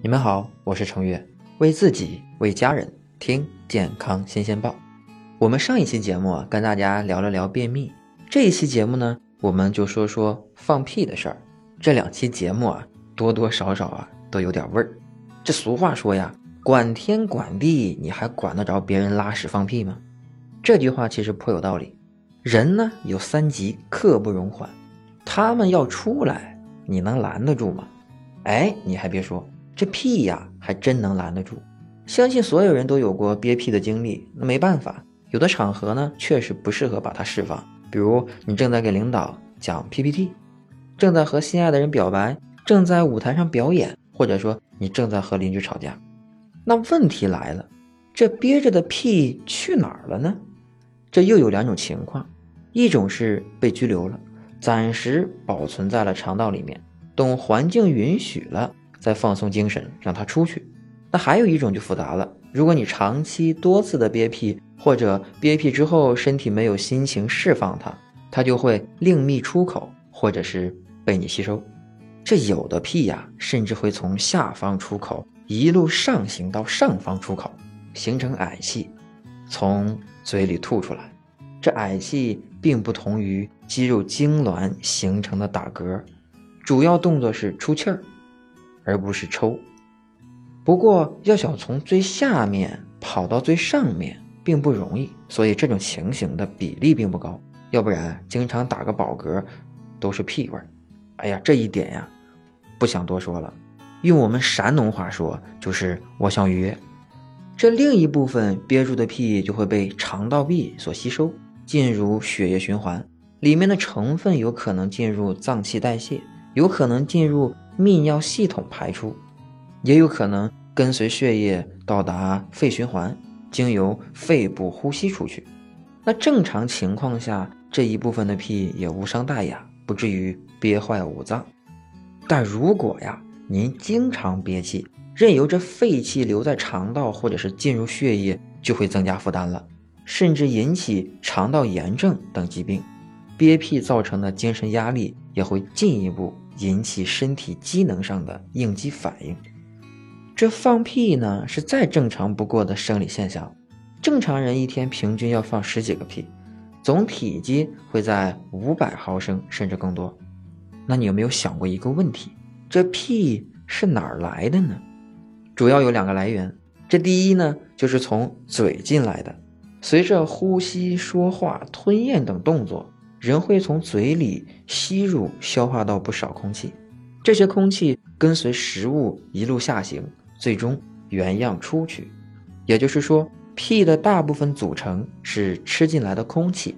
你们好，我是程月，为自己为家人听健康新鲜报。我们上一期节目啊，跟大家聊了聊便秘，这一期节目呢，我们就说说放屁的事儿。这两期节目啊，多多少少啊都有点味儿。这俗话说呀，管天管地，你还管得着别人拉屎放屁吗？这句话其实颇有道理。人呢有三急，刻不容缓，他们要出来，你能拦得住吗？哎，你还别说。这屁呀，还真能拦得住。相信所有人都有过憋屁的经历。那没办法，有的场合呢，确实不适合把它释放。比如你正在给领导讲 PPT，正在和心爱的人表白，正在舞台上表演，或者说你正在和邻居吵架。那问题来了，这憋着的屁去哪儿了呢？这又有两种情况：一种是被拘留了，暂时保存在了肠道里面，等环境允许了。再放松精神，让他出去。那还有一种就复杂了。如果你长期多次的憋屁，或者憋屁之后身体没有心情释放它，它就会另觅出口，或者是被你吸收。这有的屁呀，甚至会从下方出口一路上行到上方出口，形成嗳气，从嘴里吐出来。这嗳气并不同于肌肉痉挛形成的打嗝，主要动作是出气儿。而不是抽。不过要想从最下面跑到最上面，并不容易，所以这种情形的比例并不高。要不然经常打个饱嗝，都是屁味儿。哎呀，这一点呀，不想多说了。用我们山东话说，就是我想约。这另一部分憋住的屁就会被肠道壁所吸收，进入血液循环，里面的成分有可能进入脏器代谢，有可能进入。泌尿系统排出，也有可能跟随血液到达肺循环，经由肺部呼吸出去。那正常情况下，这一部分的屁也无伤大雅，不至于憋坏五脏。但如果呀，您经常憋气，任由这废气留在肠道或者是进入血液，就会增加负担了，甚至引起肠道炎症等疾病。憋屁造成的精神压力也会进一步。引起身体机能上的应激反应，这放屁呢是再正常不过的生理现象。正常人一天平均要放十几个屁，总体积会在五百毫升甚至更多。那你有没有想过一个问题？这屁是哪儿来的呢？主要有两个来源。这第一呢，就是从嘴进来的，随着呼吸、说话、吞咽等动作。人会从嘴里吸入、消化到不少空气，这些空气跟随食物一路下行，最终原样出去。也就是说，屁的大部分组成是吃进来的空气，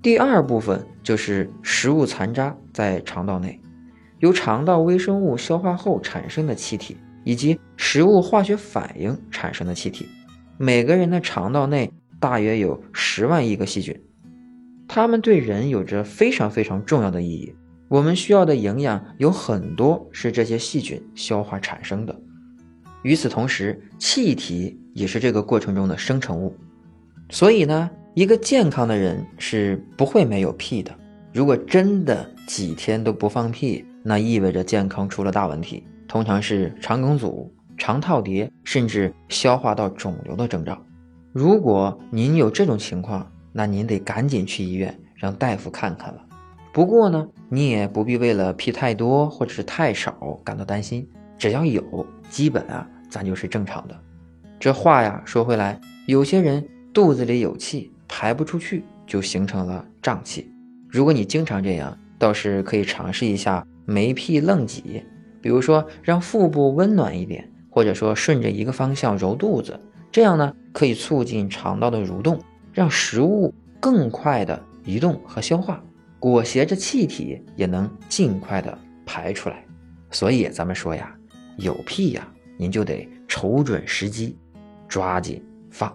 第二部分就是食物残渣在肠道内，由肠道微生物消化后产生的气体，以及食物化学反应产生的气体。每个人的肠道内大约有十万亿个细菌。它们对人有着非常非常重要的意义。我们需要的营养有很多是这些细菌消化产生的。与此同时，气体也是这个过程中的生成物。所以呢，一个健康的人是不会没有屁的。如果真的几天都不放屁，那意味着健康出了大问题，通常是肠梗阻、肠套叠，甚至消化道肿瘤的征兆。如果您有这种情况，那您得赶紧去医院让大夫看看了。不过呢，你也不必为了屁太多或者是太少感到担心，只要有，基本啊，咱就是正常的。这话呀说回来，有些人肚子里有气排不出去，就形成了胀气。如果你经常这样，倒是可以尝试一下没屁愣挤，比如说让腹部温暖一点，或者说顺着一个方向揉肚子，这样呢可以促进肠道的蠕动。让食物更快的移动和消化，裹挟着气体也能尽快的排出来。所以咱们说呀，有屁呀，您就得瞅准时机，抓紧放。